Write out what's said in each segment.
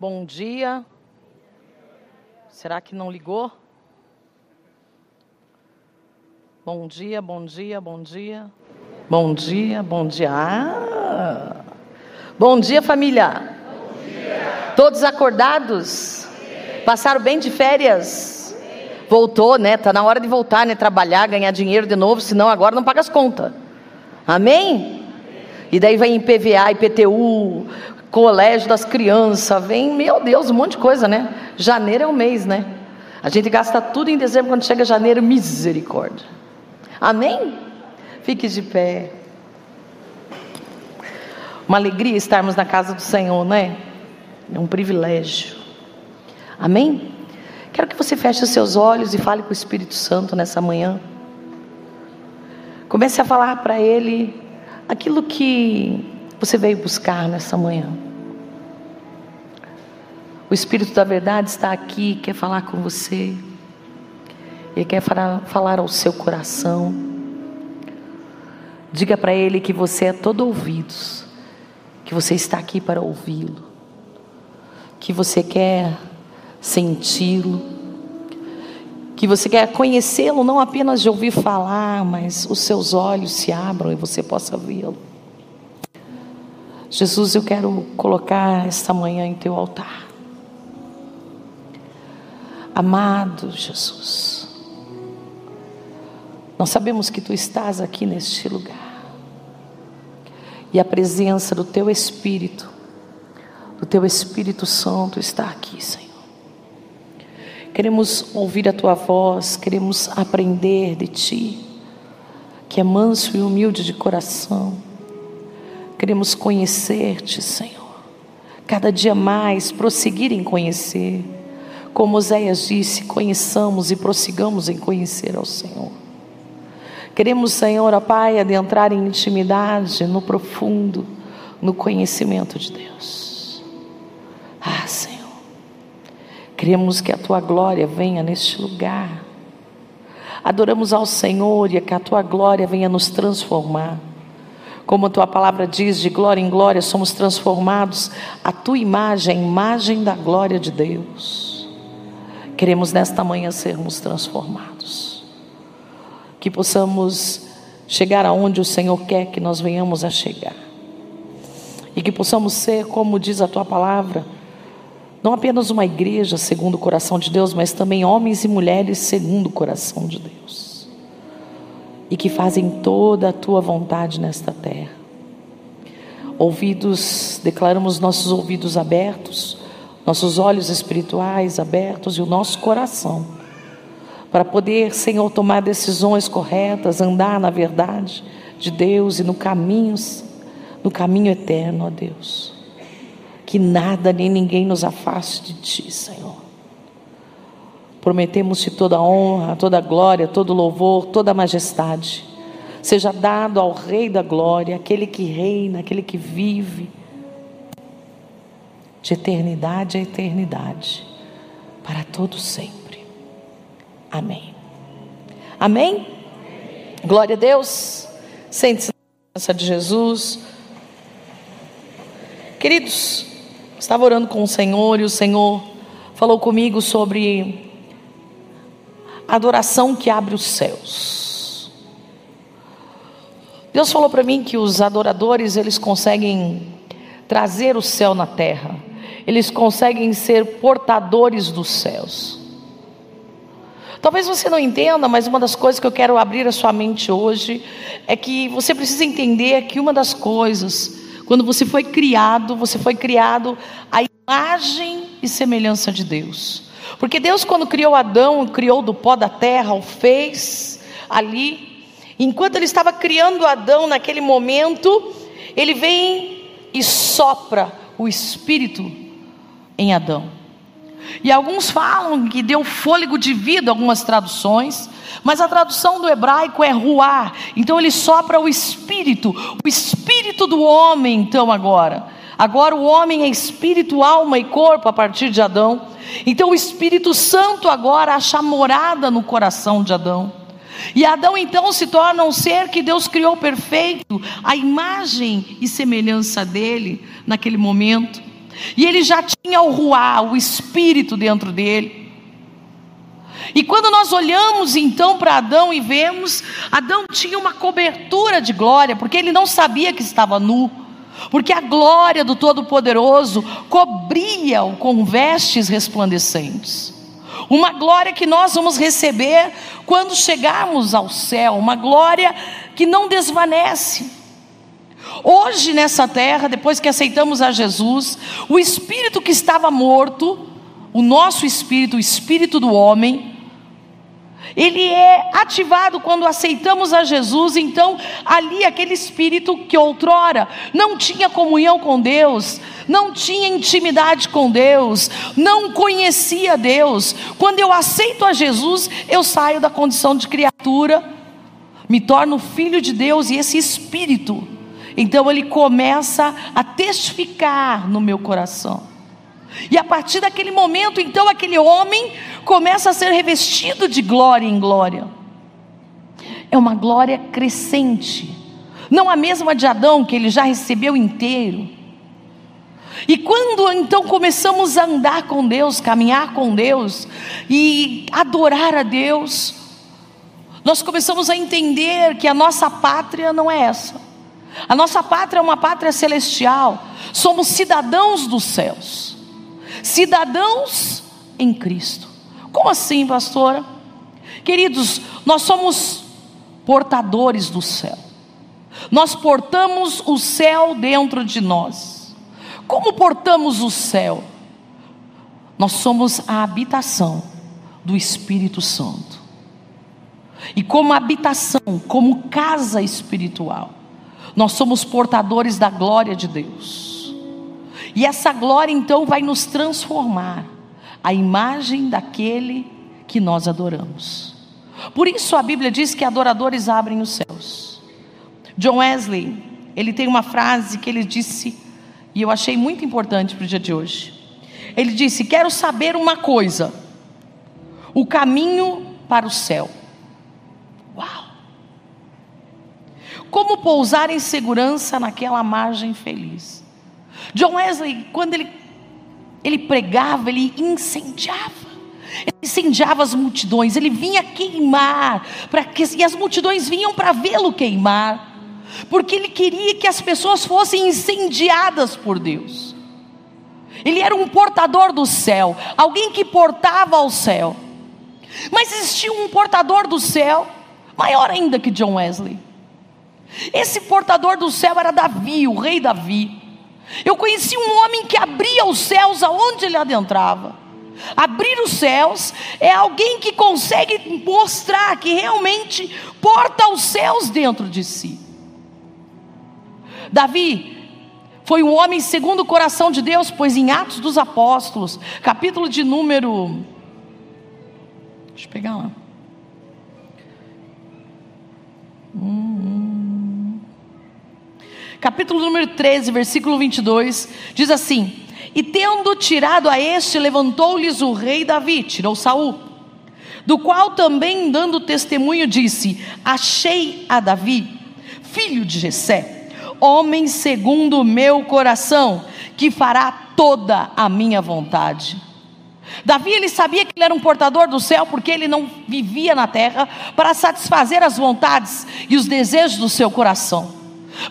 Bom dia. Será que não ligou? Bom dia, bom dia, bom dia. Bom dia, bom dia. Ah. Bom dia, família. Bom dia. Todos acordados? Passaram bem de férias? Voltou, né? Tá na hora de voltar, né? Trabalhar, ganhar dinheiro de novo, senão agora não paga as contas. Amém? E daí vem PVA, IPTU, colégio das crianças, vem, meu Deus, um monte de coisa, né? Janeiro é o mês, né? A gente gasta tudo em dezembro, quando chega janeiro, misericórdia. Amém? Fique de pé. Uma alegria estarmos na casa do Senhor, né? É um privilégio. Amém? Quero que você feche os seus olhos e fale com o Espírito Santo nessa manhã. Comece a falar para Ele aquilo que você veio buscar nessa manhã. O Espírito da Verdade está aqui, quer falar com você. Ele quer falar, falar ao seu coração. Diga para Ele que você é todo ouvidos, que você está aqui para ouvi-lo, que você quer senti-lo, que você quer conhecê-lo não apenas de ouvir falar, mas os seus olhos se abram e você possa vê-lo. Jesus, eu quero colocar esta manhã em teu altar. Amado Jesus, nós sabemos que tu estás aqui neste lugar, e a presença do teu Espírito, do teu Espírito Santo está aqui, Senhor. Queremos ouvir a tua voz, queremos aprender de ti, que é manso e humilde de coração Queremos conhecer-te, Senhor. Cada dia mais prosseguir em conhecer. Como Oséias disse, conheçamos e prossigamos em conhecer ao Senhor. Queremos, Senhor, ó Pai, adentrar em intimidade, no profundo, no conhecimento de Deus. Ah, Senhor, queremos que a tua glória venha neste lugar. Adoramos ao Senhor e que a tua glória venha nos transformar. Como a tua palavra diz, de glória em glória somos transformados a tua imagem, imagem da glória de Deus. Queremos nesta manhã sermos transformados. Que possamos chegar aonde o Senhor quer que nós venhamos a chegar. E que possamos ser, como diz a tua palavra, não apenas uma igreja segundo o coração de Deus, mas também homens e mulheres segundo o coração de Deus e que fazem toda a tua vontade nesta terra. Ouvidos, declaramos nossos ouvidos abertos, nossos olhos espirituais abertos e o nosso coração, para poder, Senhor, tomar decisões corretas, andar na verdade de Deus e no caminho, no caminho eterno, ó Deus. Que nada nem ninguém nos afaste de Ti, Senhor. Prometemos-te toda honra, toda glória, todo louvor, toda majestade. Seja dado ao Rei da glória, aquele que reina, aquele que vive, de eternidade a eternidade, para todos sempre. Amém. Amém? Glória a Deus. Sente-se na presença de Jesus. Queridos, estava orando com o Senhor e o Senhor falou comigo sobre adoração que abre os céus. Deus falou para mim que os adoradores, eles conseguem trazer o céu na terra. Eles conseguem ser portadores dos céus. Talvez você não entenda, mas uma das coisas que eu quero abrir a sua mente hoje é que você precisa entender que uma das coisas, quando você foi criado, você foi criado à imagem e semelhança de Deus. Porque Deus, quando criou Adão, criou do pó da terra, o fez ali. Enquanto ele estava criando Adão naquele momento, ele vem e sopra o espírito em Adão. E alguns falam que deu fôlego de vida, algumas traduções, mas a tradução do hebraico é ruar. Então ele sopra o espírito, o espírito do homem, então agora. Agora o homem é espírito, alma e corpo a partir de Adão. Então o Espírito Santo agora acha morada no coração de Adão. E Adão então se torna um ser que Deus criou perfeito, a imagem e semelhança dele naquele momento. E ele já tinha o ruá, o espírito dentro dele. E quando nós olhamos então para Adão e vemos, Adão tinha uma cobertura de glória, porque ele não sabia que estava nu, porque a glória do Todo-Poderoso cobria-o com vestes resplandecentes. Uma glória que nós vamos receber quando chegarmos ao céu, uma glória que não desvanece. Hoje nessa terra, depois que aceitamos a Jesus, o espírito que estava morto, o nosso espírito, o espírito do homem, ele é ativado quando aceitamos a Jesus, então ali aquele espírito que outrora não tinha comunhão com Deus, não tinha intimidade com Deus, não conhecia Deus. Quando eu aceito a Jesus, eu saio da condição de criatura, me torno filho de Deus e esse espírito, então ele começa a testificar no meu coração. E a partir daquele momento, então, aquele homem começa a ser revestido de glória em glória. É uma glória crescente, não a mesma de Adão, que ele já recebeu inteiro. E quando então começamos a andar com Deus, caminhar com Deus e adorar a Deus, nós começamos a entender que a nossa pátria não é essa. A nossa pátria é uma pátria celestial. Somos cidadãos dos céus cidadãos em Cristo. Como assim, pastora? Queridos, nós somos portadores do céu. Nós portamos o céu dentro de nós. Como portamos o céu? Nós somos a habitação do Espírito Santo. E como habitação, como casa espiritual, nós somos portadores da glória de Deus. E essa glória então vai nos transformar a imagem daquele que nós adoramos. Por isso a Bíblia diz que adoradores abrem os céus. John Wesley, ele tem uma frase que ele disse e eu achei muito importante para o dia de hoje. Ele disse: Quero saber uma coisa, o caminho para o céu. Uau! Como pousar em segurança naquela margem feliz? John Wesley, quando ele, ele pregava, ele incendiava. Ele incendiava as multidões, ele vinha queimar, para que, e as multidões vinham para vê-lo queimar, porque ele queria que as pessoas fossem incendiadas por Deus. Ele era um portador do céu, alguém que portava ao céu. Mas existia um portador do céu, maior ainda que John Wesley. Esse portador do céu era Davi, o rei Davi. Eu conheci um homem que abria os céus aonde ele adentrava. Abrir os céus é alguém que consegue mostrar que realmente porta os céus dentro de si. Davi foi um homem segundo o coração de Deus, pois em Atos dos Apóstolos, capítulo de número. Deixa eu pegar lá. Hum, hum capítulo número 13, versículo 22, diz assim: E tendo tirado a este, levantou-lhes o rei Davi, tirou Saul, do qual também dando testemunho disse: Achei a Davi, filho de Jessé, homem segundo o meu coração, que fará toda a minha vontade. Davi ele sabia que ele era um portador do céu porque ele não vivia na terra para satisfazer as vontades e os desejos do seu coração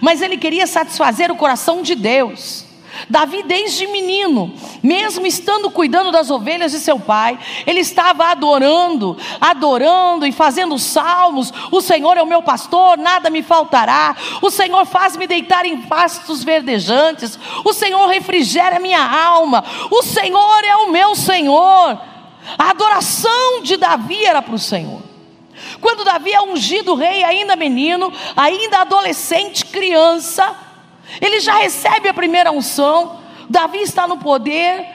mas ele queria satisfazer o coração de Deus. Davi, desde menino, mesmo estando cuidando das ovelhas de seu pai, ele estava adorando, adorando e fazendo salmos. O Senhor é o meu pastor, nada me faltará. O Senhor faz-me deitar em pastos verdejantes. O Senhor refrigera minha alma. O Senhor é o meu Senhor. A adoração de Davi era para o Senhor. Quando Davi é ungido rei, ainda menino, ainda adolescente, criança, ele já recebe a primeira unção. Davi está no poder.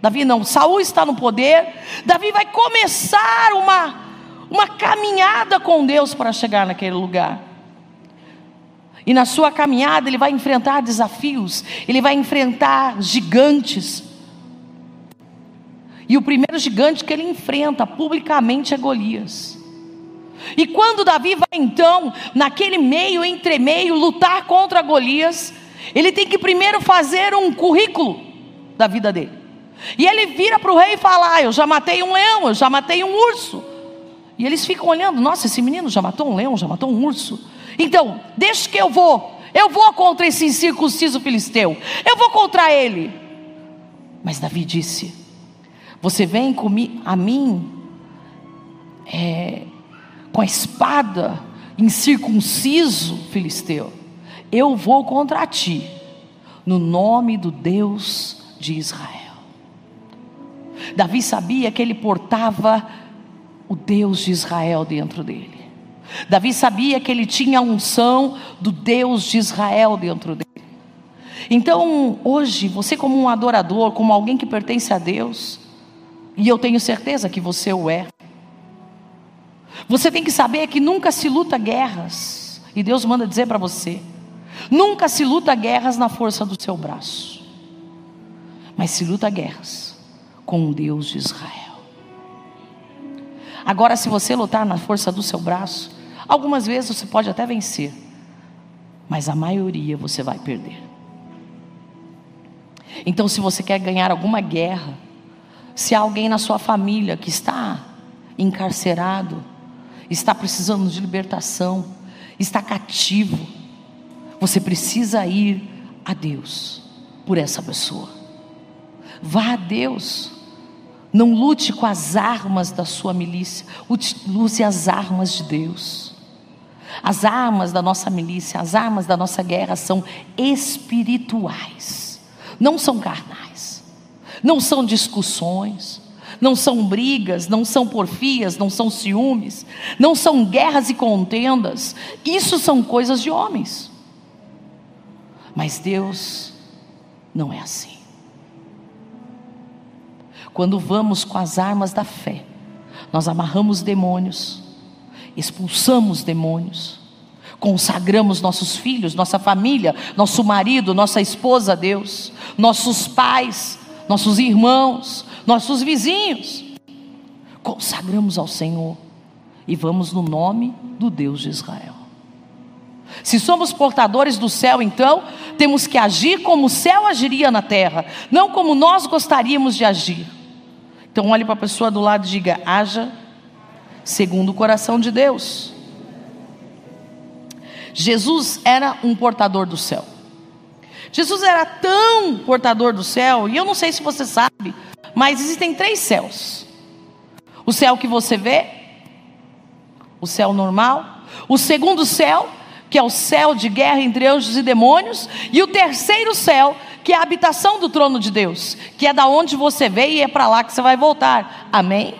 Davi não, Saul está no poder. Davi vai começar uma uma caminhada com Deus para chegar naquele lugar. E na sua caminhada ele vai enfrentar desafios, ele vai enfrentar gigantes. E o primeiro gigante que ele enfrenta publicamente é Golias. E quando Davi vai então, naquele meio, entre meio, lutar contra Golias, ele tem que primeiro fazer um currículo. da vida dele. E ele vira para o rei e fala: ah, Eu já matei um leão, eu já matei um urso. E eles ficam olhando: Nossa, esse menino já matou um leão, já matou um urso. Então, deixa que eu vou. Eu vou contra esse incircunciso filisteu. Eu vou contra ele. Mas Davi disse: Você vem comigo, a mim é, com a espada incircunciso filisteu. Eu vou contra ti, no nome do Deus de Israel. Davi sabia que ele portava o Deus de Israel dentro dele. Davi sabia que ele tinha a unção do Deus de Israel dentro dele. Então, hoje, você, como um adorador, como alguém que pertence a Deus, e eu tenho certeza que você o é, você tem que saber que nunca se luta guerras, e Deus manda dizer para você: nunca se luta guerras na força do seu braço, mas se luta guerras com o Deus de Israel. Agora, se você lutar na força do seu braço, algumas vezes você pode até vencer, mas a maioria você vai perder. Então, se você quer ganhar alguma guerra, se há alguém na sua família que está encarcerado, está precisando de libertação, está cativo, você precisa ir a Deus por essa pessoa. Vá a Deus. Não lute com as armas da sua milícia, use as armas de Deus. As armas da nossa milícia, as armas da nossa guerra são espirituais, não são carnais, não são discussões, não são brigas, não são porfias, não são ciúmes, não são guerras e contendas, isso são coisas de homens. Mas Deus não é assim. Quando vamos com as armas da fé, nós amarramos demônios, expulsamos demônios, consagramos nossos filhos, nossa família, nosso marido, nossa esposa a Deus, nossos pais, nossos irmãos, nossos vizinhos. Consagramos ao Senhor e vamos no nome do Deus de Israel. Se somos portadores do céu, então, temos que agir como o céu agiria na terra, não como nós gostaríamos de agir. Então olhe para a pessoa do lado e diga: haja segundo o coração de Deus. Jesus era um portador do céu. Jesus era tão portador do céu, e eu não sei se você sabe, mas existem três céus: o céu que você vê, o céu normal, o segundo céu, que é o céu de guerra entre anjos e demônios, e o terceiro céu, que é a habitação do trono de Deus, que é da onde você veio e é para lá que você vai voltar. Amém?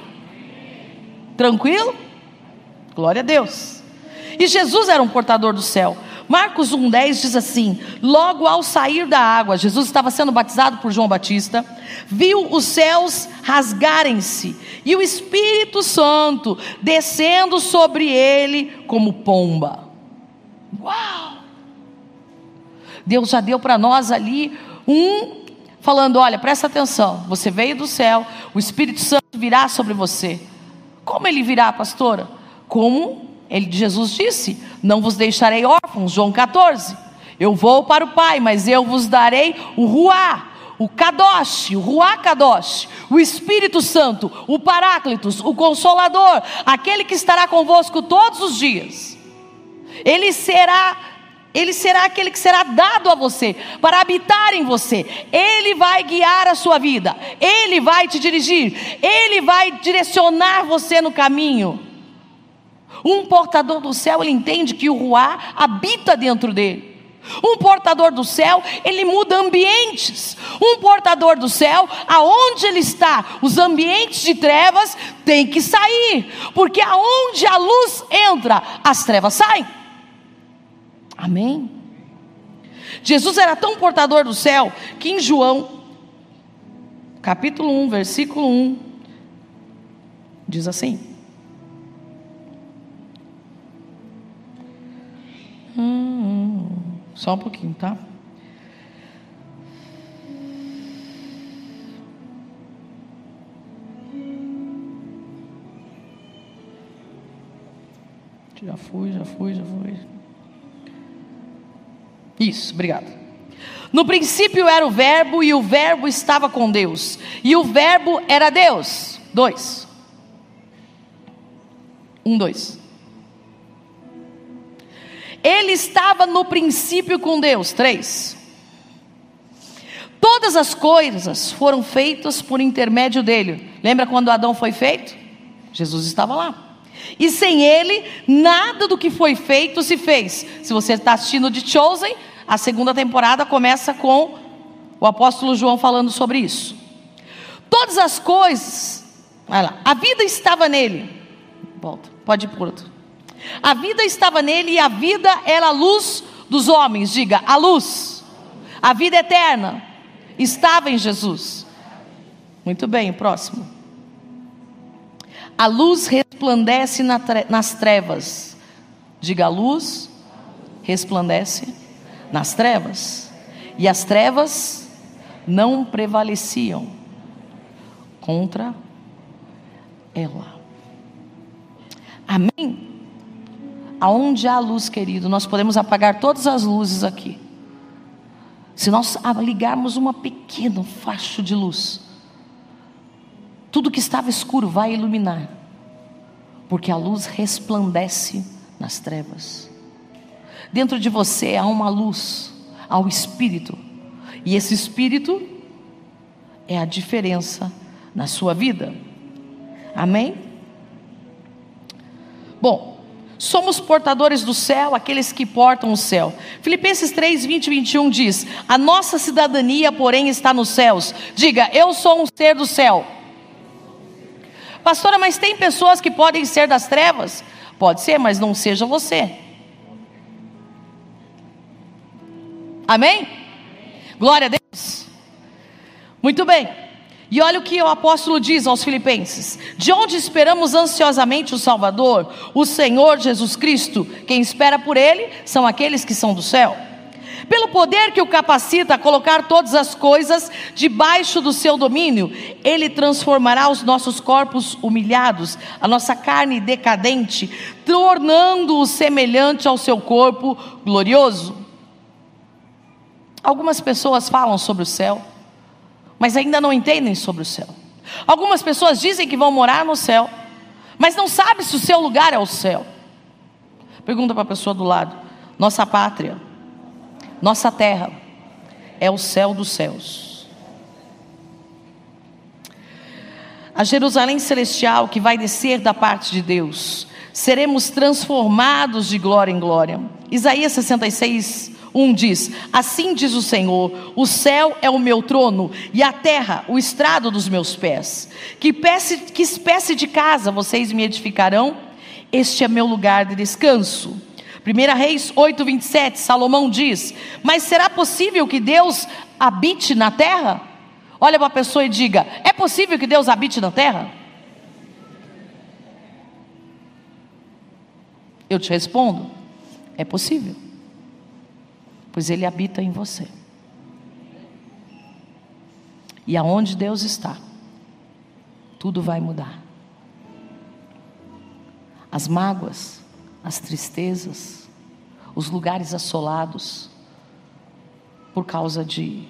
Tranquilo? Glória a Deus. E Jesus era um portador do céu. Marcos 1,10 diz assim: Logo ao sair da água, Jesus estava sendo batizado por João Batista, viu os céus rasgarem-se e o Espírito Santo descendo sobre ele como pomba. Uau! Deus já deu para nós ali um falando: olha, presta atenção, você veio do céu, o Espírito Santo virá sobre você. Como ele virá, pastora? Como ele, Jesus disse: Não vos deixarei órfãos, João 14. Eu vou para o Pai, mas eu vos darei o Ruá, o Kadosh, o Ruá Kadosh, o Espírito Santo, o Paráclitos, o Consolador, aquele que estará convosco todos os dias. Ele será ele será aquele que será dado a você, para habitar em você. Ele vai guiar a sua vida, ele vai te dirigir, ele vai direcionar você no caminho. Um portador do céu, ele entende que o Ruá habita dentro dele. Um portador do céu, ele muda ambientes. Um portador do céu, aonde ele está, os ambientes de trevas têm que sair, porque aonde a luz entra, as trevas saem. Amém? Jesus era tão portador do céu que em João, capítulo 1, versículo 1, diz assim: hum, Só um pouquinho, tá? Já fui, já fui, já fui. Isso, obrigado. No princípio era o Verbo, e o Verbo estava com Deus, e o Verbo era Deus. Dois. Um, dois. Ele estava no princípio com Deus. Três. Todas as coisas foram feitas por intermédio dele. Lembra quando Adão foi feito? Jesus estava lá. E sem ele, nada do que foi feito se fez. Se você está assistindo de Chosen, a segunda temporada começa com o apóstolo João falando sobre isso. Todas as coisas, vai lá, a vida estava nele. Volta, pode ir por outro. A vida estava nele e a vida era a luz dos homens. Diga, a luz, a vida eterna estava em Jesus. Muito bem, próximo. A luz resplandece nas trevas. Diga, a luz resplandece nas trevas. E as trevas não prevaleciam contra ela. Amém? Aonde há luz, querido, nós podemos apagar todas as luzes aqui. Se nós ligarmos uma pequena facho de luz, tudo que estava escuro vai iluminar, porque a luz resplandece nas trevas. Dentro de você há uma luz, há um espírito, e esse espírito é a diferença na sua vida. Amém? Bom, Somos portadores do céu, aqueles que portam o céu. Filipenses 3, 20 e 21 diz: A nossa cidadania, porém, está nos céus. Diga, eu sou um ser do céu. Pastora, mas tem pessoas que podem ser das trevas? Pode ser, mas não seja você. Amém? Glória a Deus. Muito bem. E olha o que o apóstolo diz aos Filipenses: De onde esperamos ansiosamente o Salvador, o Senhor Jesus Cristo? Quem espera por Ele são aqueles que são do céu. Pelo poder que o capacita a colocar todas as coisas debaixo do seu domínio, Ele transformará os nossos corpos humilhados, a nossa carne decadente, tornando-o semelhante ao seu corpo glorioso. Algumas pessoas falam sobre o céu mas ainda não entendem sobre o céu. Algumas pessoas dizem que vão morar no céu, mas não sabem se o seu lugar é o céu. Pergunta para a pessoa do lado: nossa pátria, nossa terra é o céu dos céus. A Jerusalém celestial que vai descer da parte de Deus, seremos transformados de glória em glória. Isaías 66, um diz: Assim diz o Senhor: O céu é o meu trono e a terra o estrado dos meus pés. Que que espécie de casa vocês me edificarão? Este é meu lugar de descanso. 1 Reis 8, 27, Salomão diz: Mas será possível que Deus habite na terra? Olha para a pessoa e diga: É possível que Deus habite na terra? Eu te respondo: É possível pois Ele habita em você. E aonde Deus está, tudo vai mudar. As mágoas, as tristezas, os lugares assolados, por causa de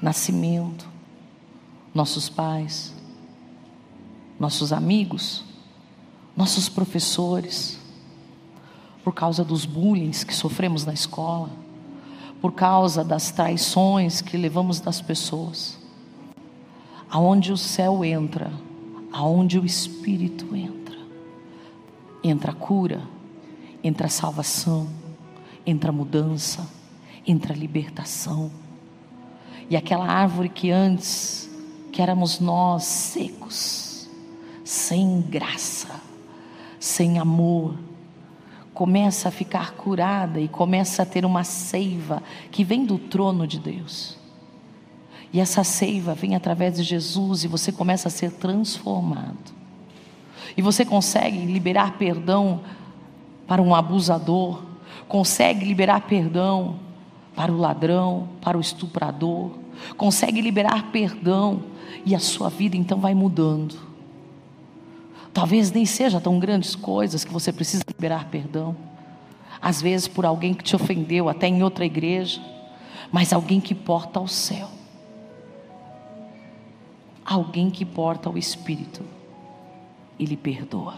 nascimento, nossos pais, nossos amigos, nossos professores, por causa dos bullying que sofremos na escola, por causa das traições que levamos das pessoas. Aonde o céu entra, aonde o Espírito entra, entra a cura, entra a salvação, entra a mudança, entra a libertação. E aquela árvore que antes, que éramos nós secos, sem graça, sem amor, começa a ficar curada e começa a ter uma seiva que vem do trono de Deus. E essa seiva vem através de Jesus e você começa a ser transformado. E você consegue liberar perdão para um abusador, consegue liberar perdão para o ladrão, para o estuprador, consegue liberar perdão e a sua vida então vai mudando. Talvez nem seja tão grandes coisas que você precisa liberar perdão. Às vezes por alguém que te ofendeu, até em outra igreja. mas alguém que porta ao céu. Alguém que porta ao Espírito, ele perdoa.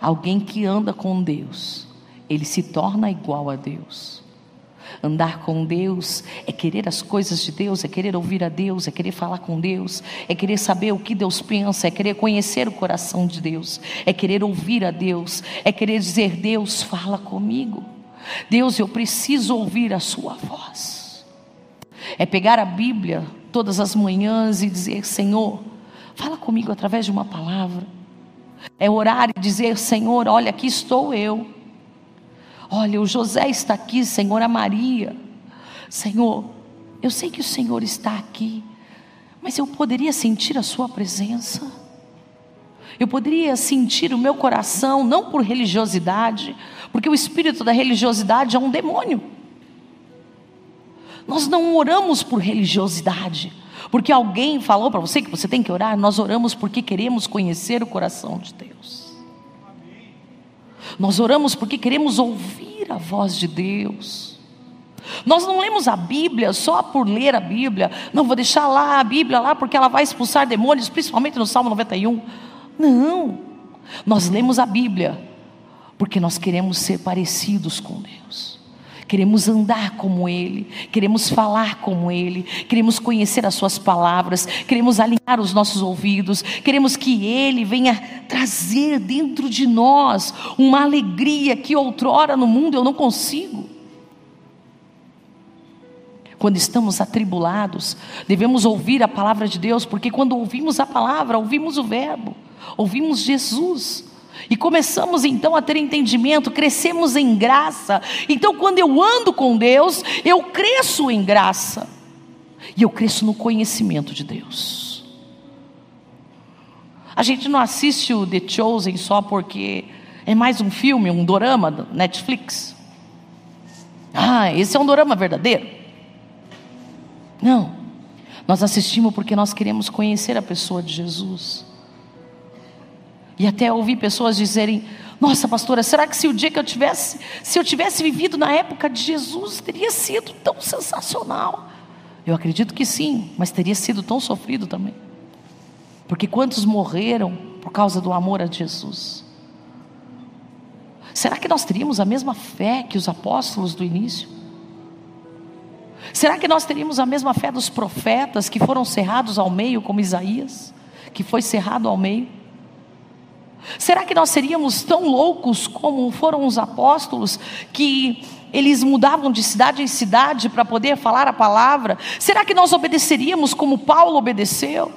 Alguém que anda com Deus, ele se torna igual a Deus. Andar com Deus é querer as coisas de Deus, é querer ouvir a Deus, é querer falar com Deus, é querer saber o que Deus pensa, é querer conhecer o coração de Deus, é querer ouvir a Deus, é querer dizer: Deus, fala comigo. Deus, eu preciso ouvir a Sua voz. É pegar a Bíblia todas as manhãs e dizer: Senhor, fala comigo através de uma palavra. É orar e dizer: Senhor, olha, aqui estou eu. Olha, o José está aqui, Senhor, a Maria. Senhor, eu sei que o Senhor está aqui, mas eu poderia sentir a Sua presença. Eu poderia sentir o meu coração, não por religiosidade, porque o espírito da religiosidade é um demônio. Nós não oramos por religiosidade, porque alguém falou para você que você tem que orar, nós oramos porque queremos conhecer o coração de Deus. Nós oramos porque queremos ouvir a voz de Deus. Nós não lemos a Bíblia só por ler a Bíblia. Não, vou deixar lá a Bíblia lá porque ela vai expulsar demônios, principalmente no Salmo 91. Não. Nós lemos a Bíblia porque nós queremos ser parecidos com Deus queremos andar como Ele, queremos falar como Ele, queremos conhecer as Suas palavras, queremos alinhar os nossos ouvidos, queremos que Ele venha trazer dentro de nós uma alegria que outrora no mundo eu não consigo. Quando estamos atribulados, devemos ouvir a palavra de Deus, porque quando ouvimos a palavra, ouvimos o Verbo, ouvimos Jesus. E começamos então a ter entendimento, crescemos em graça. Então, quando eu ando com Deus, eu cresço em graça. E eu cresço no conhecimento de Deus. A gente não assiste o The Chosen só porque é mais um filme, um dorama da Netflix. Ah, esse é um dorama verdadeiro. Não. Nós assistimos porque nós queremos conhecer a pessoa de Jesus. E até ouvi pessoas dizerem: "Nossa, pastora, será que se o dia que eu tivesse, se eu tivesse vivido na época de Jesus, teria sido tão sensacional?" Eu acredito que sim, mas teria sido tão sofrido também. Porque quantos morreram por causa do amor a Jesus? Será que nós teríamos a mesma fé que os apóstolos do início? Será que nós teríamos a mesma fé dos profetas que foram cerrados ao meio, como Isaías, que foi cerrado ao meio? Será que nós seríamos tão loucos como foram os apóstolos que eles mudavam de cidade em cidade para poder falar a palavra? Será que nós obedeceríamos como Paulo obedeceu?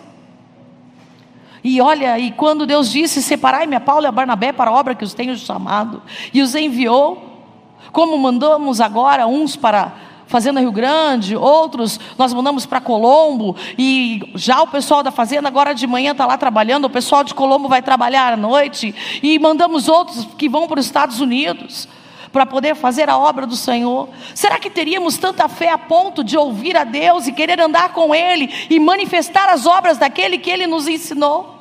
E olha, e quando Deus disse: Separai-me a Paulo e a Barnabé para a obra que os tenho chamado, e os enviou, como mandamos agora uns para Fazenda Rio Grande, outros nós mandamos para Colombo, e já o pessoal da Fazenda agora de manhã está lá trabalhando, o pessoal de Colombo vai trabalhar à noite, e mandamos outros que vão para os Estados Unidos para poder fazer a obra do Senhor? Será que teríamos tanta fé a ponto de ouvir a Deus e querer andar com Ele e manifestar as obras daquele que Ele nos ensinou?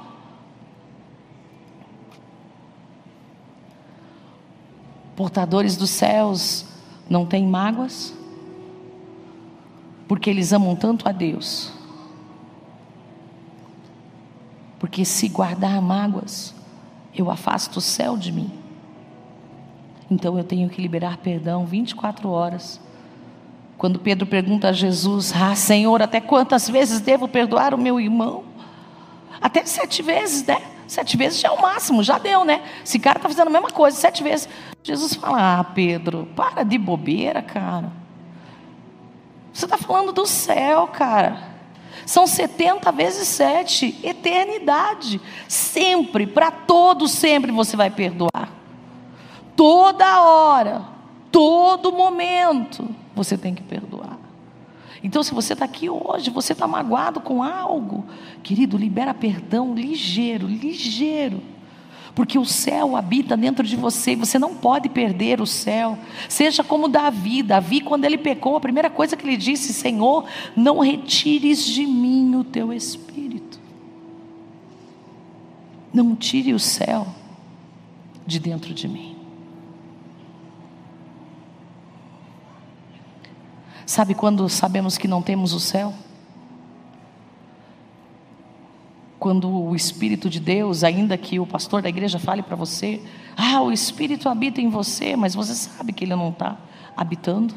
Portadores dos céus não têm mágoas? Porque eles amam tanto a Deus. Porque se guardar mágoas, eu afasto o céu de mim. Então eu tenho que liberar perdão 24 horas. Quando Pedro pergunta a Jesus: Ah, Senhor, até quantas vezes devo perdoar o meu irmão? Até sete vezes, né? Sete vezes já é o máximo, já deu, né? Esse cara está fazendo a mesma coisa, sete vezes. Jesus fala: Ah, Pedro, para de bobeira, cara. Você está falando do céu, cara. São 70 vezes 7, eternidade. Sempre, para todos, sempre você vai perdoar. Toda hora, todo momento, você tem que perdoar. Então, se você está aqui hoje, você está magoado com algo, querido, libera perdão ligeiro, ligeiro porque o céu habita dentro de você e você não pode perder o céu. Seja como Davi. Davi, quando ele pecou, a primeira coisa que ele disse: Senhor, não retires de mim o teu espírito. Não tire o céu de dentro de mim. Sabe quando sabemos que não temos o céu? Quando o Espírito de Deus, ainda que o pastor da igreja fale para você, ah, o Espírito habita em você, mas você sabe que ele não está habitando.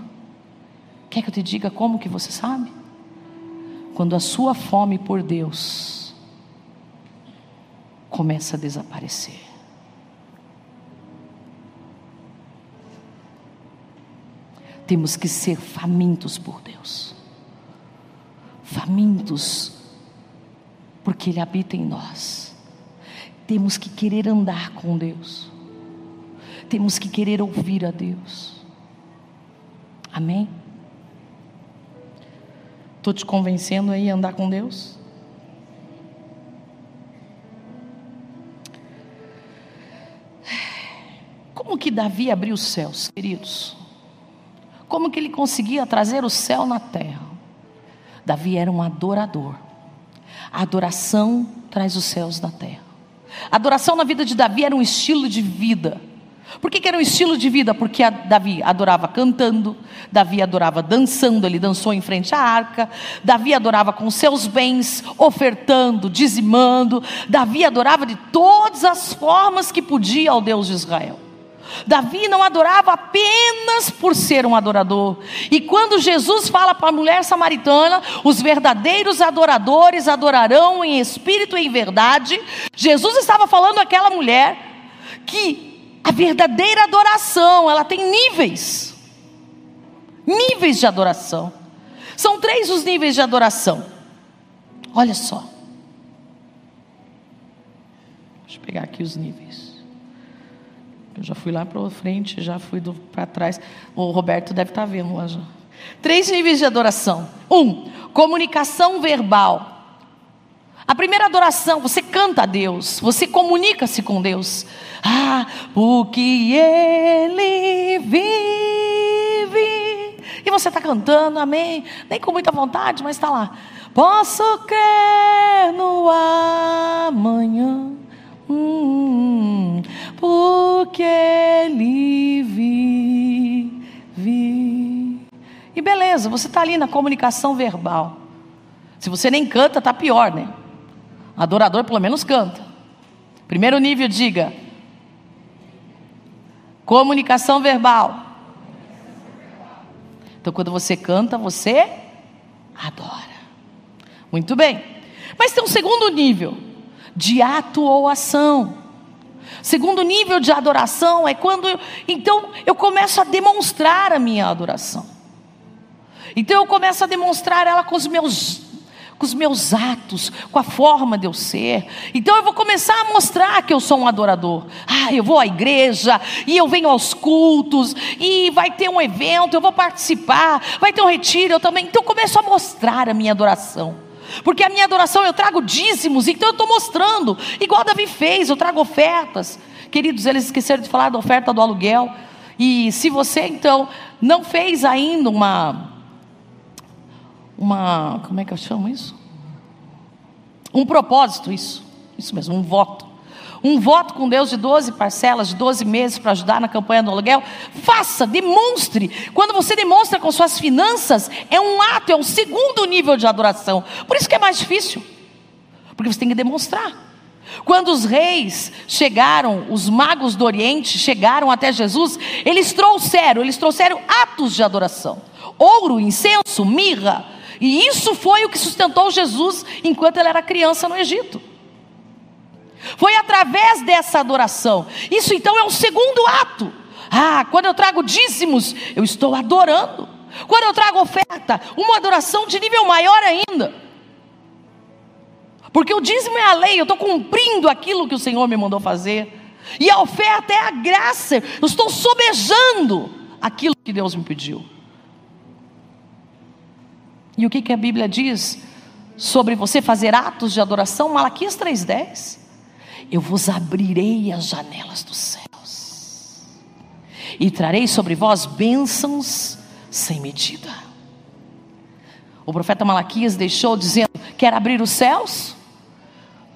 Quer que eu te diga como que você sabe? Quando a sua fome por Deus começa a desaparecer. Temos que ser famintos por Deus. Famintos, porque Ele habita em nós. Temos que querer andar com Deus. Temos que querer ouvir a Deus. Amém? Estou te convencendo aí a andar com Deus? Como que Davi abriu os céus, queridos? Como que ele conseguia trazer o céu na terra? Davi era um adorador. A adoração traz os céus na terra. A adoração na vida de Davi era um estilo de vida. Por que, que, era um estilo de vida? Porque Davi adorava cantando, Davi adorava dançando, ele dançou em frente à arca, Davi adorava com seus bens, ofertando, dizimando, Davi adorava de todas as formas que podia ao Deus de Israel. Davi não adorava apenas por ser um adorador. E quando Jesus fala para a mulher samaritana, os verdadeiros adoradores adorarão em espírito e em verdade, Jesus estava falando àquela mulher que a verdadeira adoração, ela tem níveis. Níveis de adoração. São três os níveis de adoração. Olha só. Deixa eu pegar aqui os níveis. Eu já fui lá para frente, já fui para trás. O Roberto deve estar tá vendo lá já. Três níveis de adoração. Um, comunicação verbal. A primeira adoração, você canta a Deus, você comunica-se com Deus. Ah, porque Ele vive. E você está cantando, amém. Nem com muita vontade, mas está lá. Posso crer no amanhã. Porque Ele vive. E beleza, você está ali na comunicação verbal. Se você nem canta, está pior, né? Adorador pelo menos canta. Primeiro nível, diga. Comunicação verbal. Então, quando você canta, você adora. Muito bem. Mas tem um segundo nível de ato ou ação. Segundo nível de adoração é quando então eu começo a demonstrar a minha adoração. Então eu começo a demonstrar ela com os meus com os meus atos, com a forma de eu ser. Então eu vou começar a mostrar que eu sou um adorador. Ah, eu vou à igreja e eu venho aos cultos e vai ter um evento, eu vou participar, vai ter um retiro, eu também. Então eu começo a mostrar a minha adoração. Porque a minha adoração eu trago dízimos, então eu estou mostrando, igual Davi fez, eu trago ofertas. Queridos, eles esqueceram de falar da oferta do aluguel. E se você então não fez ainda uma. Uma. Como é que eu chamo isso? Um propósito, isso. Isso mesmo, um voto um voto com Deus de 12 parcelas, de 12 meses para ajudar na campanha do aluguel, faça, demonstre. Quando você demonstra com suas finanças, é um ato, é um segundo nível de adoração. Por isso que é mais difícil, porque você tem que demonstrar. Quando os reis chegaram, os magos do Oriente chegaram até Jesus, eles trouxeram, eles trouxeram atos de adoração: ouro, incenso, mirra. E isso foi o que sustentou Jesus enquanto ele era criança no Egito. Foi através dessa adoração. Isso então é um segundo ato. Ah, quando eu trago dízimos, eu estou adorando. Quando eu trago oferta, uma adoração de nível maior ainda. Porque o dízimo é a lei, eu estou cumprindo aquilo que o Senhor me mandou fazer. E a oferta é a graça, eu estou sobejando aquilo que Deus me pediu. E o que, que a Bíblia diz sobre você fazer atos de adoração? Malaquias 3,10 eu vos abrirei as janelas dos céus e trarei sobre vós bênçãos sem medida. O profeta Malaquias deixou dizendo: Quer abrir os céus?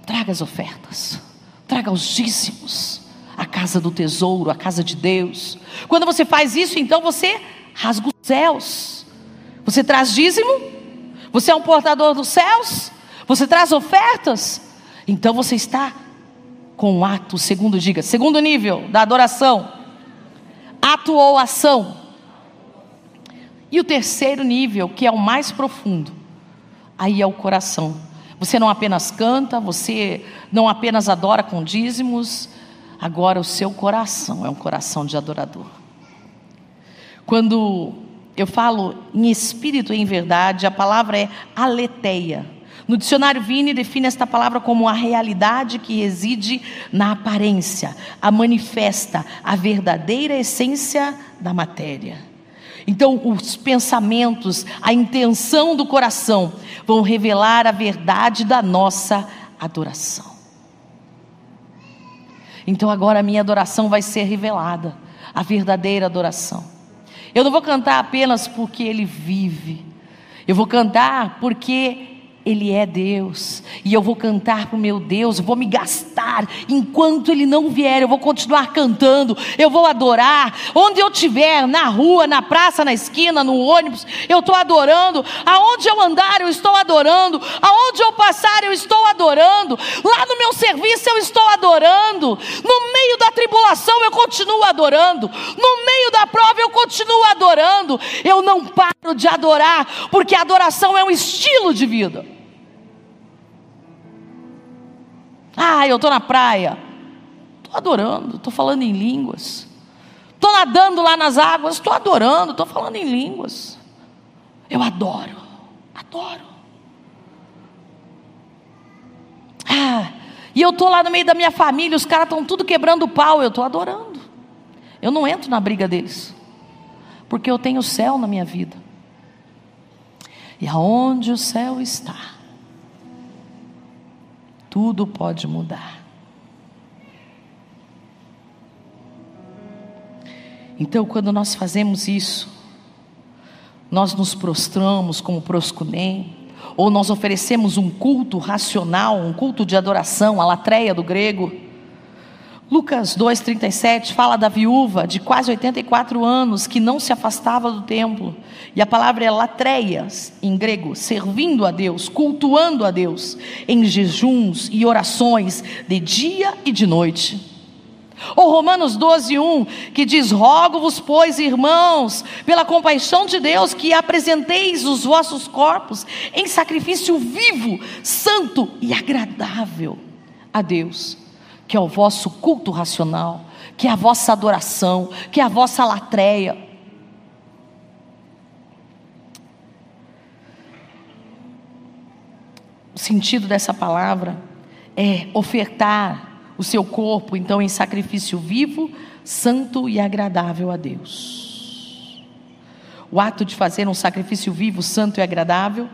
Traga as ofertas, traga os dízimos, a casa do tesouro, a casa de Deus. Quando você faz isso, então você rasga os céus. Você traz dízimo? Você é um portador dos céus? Você traz ofertas? Então você está com o ato, segundo diga, segundo nível da adoração. Ato ou ação. E o terceiro nível, que é o mais profundo, aí é o coração. Você não apenas canta, você não apenas adora com dízimos, agora o seu coração é um coração de adorador. Quando eu falo em espírito e em verdade, a palavra é aleteia. No dicionário Vini define esta palavra como a realidade que reside na aparência, a manifesta a verdadeira essência da matéria. Então, os pensamentos, a intenção do coração vão revelar a verdade da nossa adoração. Então, agora a minha adoração vai ser revelada, a verdadeira adoração. Eu não vou cantar apenas porque Ele vive. Eu vou cantar porque ele é Deus, e eu vou cantar para o meu Deus, eu vou me gastar. Enquanto Ele não vier, eu vou continuar cantando, eu vou adorar, onde eu estiver, na rua, na praça, na esquina, no ônibus, eu estou adorando, aonde eu andar, eu estou adorando, aonde eu passar, eu estou adorando, lá no meu serviço, eu estou adorando, no meio da tribulação, eu continuo adorando, no meio da prova, eu continuo adorando, eu não paro de adorar, porque a adoração é um estilo de vida. Ah, eu estou na praia. Estou adorando, estou falando em línguas. Estou nadando lá nas águas, estou adorando, estou falando em línguas. Eu adoro, adoro. Ah, e eu estou lá no meio da minha família, os caras estão tudo quebrando o pau, eu estou adorando. Eu não entro na briga deles, porque eu tenho o céu na minha vida. E aonde o céu está, tudo pode mudar. Então, quando nós fazemos isso, nós nos prostramos como proscunem, ou nós oferecemos um culto racional, um culto de adoração, a latreia do grego, Lucas 2,37 fala da viúva de quase 84 anos que não se afastava do templo. E a palavra é latreias, em grego, servindo a Deus, cultuando a Deus, em jejuns e orações de dia e de noite. Ou Romanos 12,1, que diz: Rogo-vos, pois, irmãos, pela compaixão de Deus, que apresenteis os vossos corpos em sacrifício vivo, santo e agradável a Deus que é o vosso culto racional, que é a vossa adoração, que é a vossa latreia. O sentido dessa palavra é ofertar o seu corpo, então, em sacrifício vivo, santo e agradável a Deus. O ato de fazer um sacrifício vivo, santo e agradável,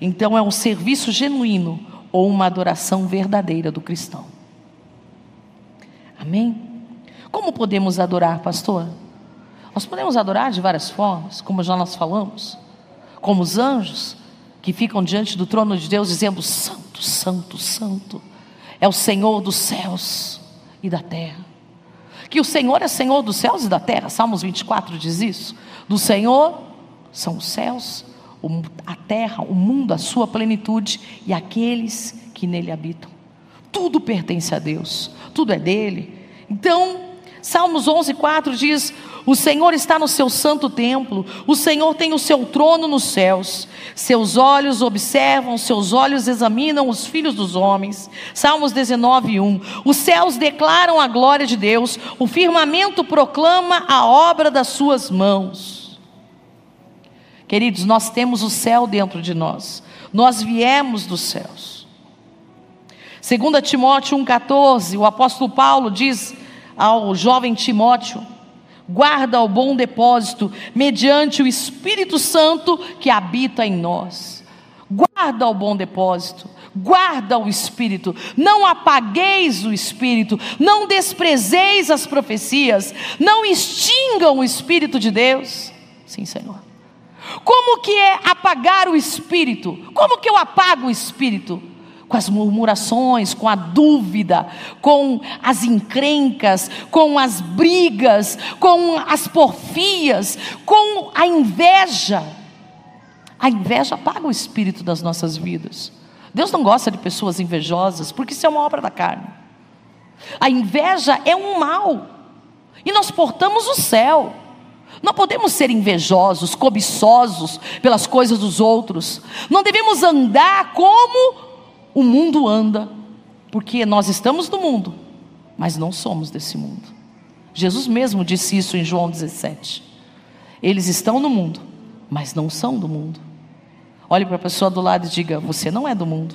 então, é um serviço genuíno ou uma adoração verdadeira do cristão. Amém? Como podemos adorar, pastor? Nós podemos adorar de várias formas, como já nós falamos, como os anjos que ficam diante do trono de Deus dizendo: Santo, Santo, Santo, é o Senhor dos céus e da terra. Que o Senhor é Senhor dos céus e da terra, Salmos 24 diz isso. Do Senhor são os céus, a terra, o mundo, a sua plenitude e aqueles que nele habitam. Tudo pertence a Deus, tudo é dele. Então, Salmos 11:4 diz: O Senhor está no seu santo templo, o Senhor tem o seu trono nos céus. Seus olhos observam, seus olhos examinam os filhos dos homens. Salmos 19:1. Os céus declaram a glória de Deus, o firmamento proclama a obra das suas mãos. Queridos, nós temos o céu dentro de nós. Nós viemos dos céus. 2 Timóteo 1,14, o apóstolo Paulo diz ao jovem Timóteo: guarda o bom depósito, mediante o Espírito Santo que habita em nós. Guarda o bom depósito, guarda o Espírito, não apagueis o Espírito, não desprezeis as profecias, não extingam o Espírito de Deus. Sim, Senhor. Como que é apagar o Espírito? Como que eu apago o Espírito? Com as murmurações, com a dúvida, com as encrencas, com as brigas, com as porfias, com a inveja. A inveja apaga o espírito das nossas vidas. Deus não gosta de pessoas invejosas, porque isso é uma obra da carne. A inveja é um mal, e nós portamos o céu. Não podemos ser invejosos, cobiçosos pelas coisas dos outros. Não devemos andar como o mundo anda, porque nós estamos no mundo, mas não somos desse mundo. Jesus mesmo disse isso em João 17. Eles estão no mundo, mas não são do mundo. Olhe para a pessoa do lado e diga: Você não é do mundo.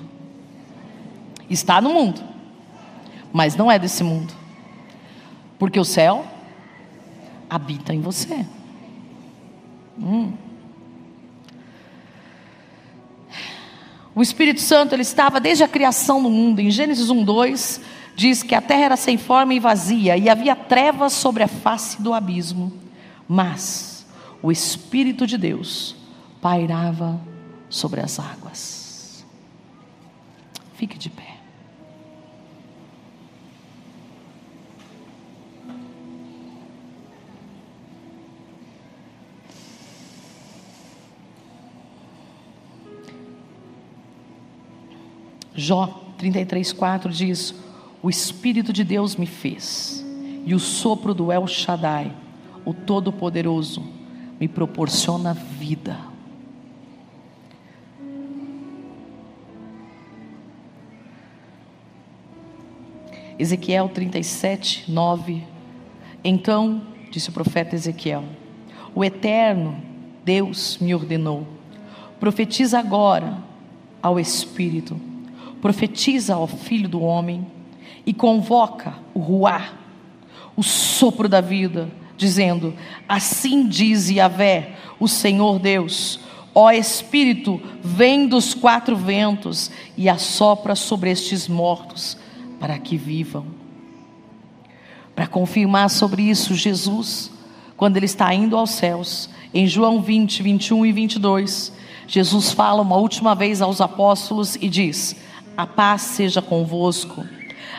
Está no mundo, mas não é desse mundo. Porque o céu habita em você. Hum. O Espírito Santo ele estava desde a criação do mundo. Em Gênesis 1:2 diz que a terra era sem forma e vazia e havia trevas sobre a face do abismo. Mas o Espírito de Deus pairava sobre as águas. Fique de pé. Jó 33, 4 diz: O Espírito de Deus me fez, e o sopro do El Shaddai, o Todo-Poderoso, me proporciona vida. Ezequiel 37, 9. Então, disse o profeta Ezequiel: O Eterno Deus me ordenou, profetiza agora ao Espírito profetiza ao filho do homem e convoca o ruá, o sopro da vida, dizendo: Assim diz Yahvé, o Senhor Deus, ó Espírito, vem dos quatro ventos e assopra sobre estes mortos, para que vivam. Para confirmar sobre isso, Jesus, quando ele está indo aos céus, em João 20, 21 e 22, Jesus fala uma última vez aos apóstolos e diz: a paz seja convosco.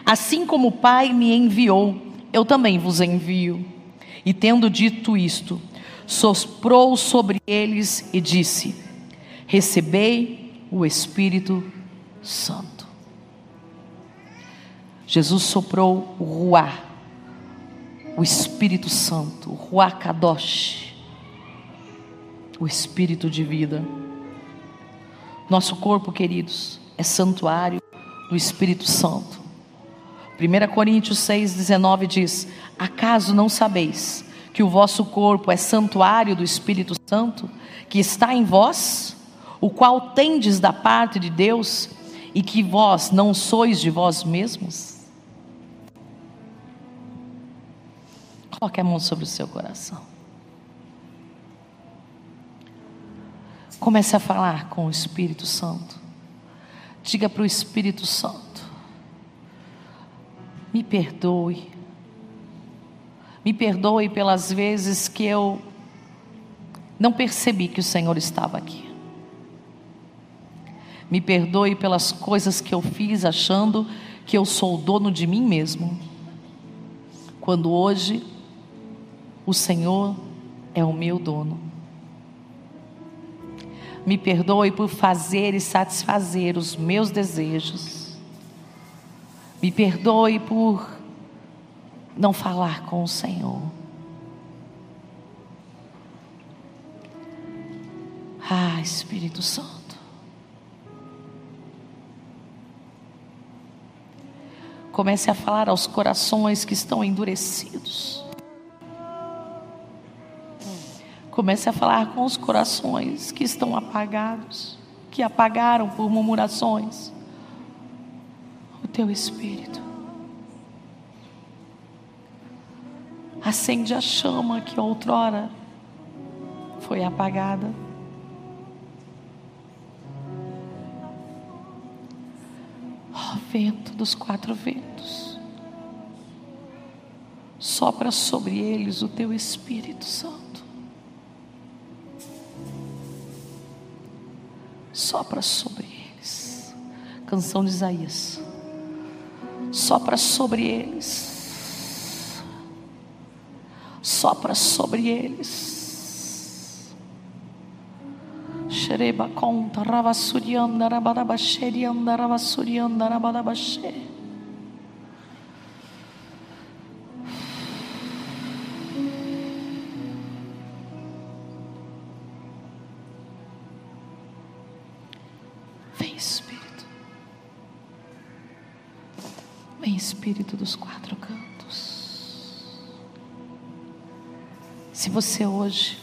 Assim como o Pai me enviou, eu também vos envio. E tendo dito isto, soprou sobre eles e disse: Recebei o Espírito Santo. Jesus soprou o Ruá, o Espírito Santo, o Ruá Kadosh, o Espírito de vida. Nosso corpo, queridos, é santuário do Espírito Santo. 1 Coríntios 6,19 diz: Acaso não sabeis que o vosso corpo é santuário do Espírito Santo, que está em vós, o qual tendes da parte de Deus, e que vós não sois de vós mesmos? Coloque a mão sobre o seu coração. Comece a falar com o Espírito Santo. Diga para o Espírito Santo: me perdoe. Me perdoe pelas vezes que eu não percebi que o Senhor estava aqui. Me perdoe pelas coisas que eu fiz achando que eu sou o dono de mim mesmo. Quando hoje o Senhor é o meu dono. Me perdoe por fazer e satisfazer os meus desejos. Me perdoe por não falar com o Senhor. Ah, Espírito Santo. Comece a falar aos corações que estão endurecidos. Comece a falar com os corações que estão apagados, que apagaram por murmurações. O teu espírito. Acende a chama que outrora foi apagada. Ó oh, vento dos quatro ventos, sopra sobre eles o teu Espírito Santo. Sopra sobre eles. Canção de Isaías. Sopra sobre eles. Sopra sobre eles. xereba conta, ravassurianda, rabadabaxerianda, ravassurianda, rabadabaxê. Vem, você hoje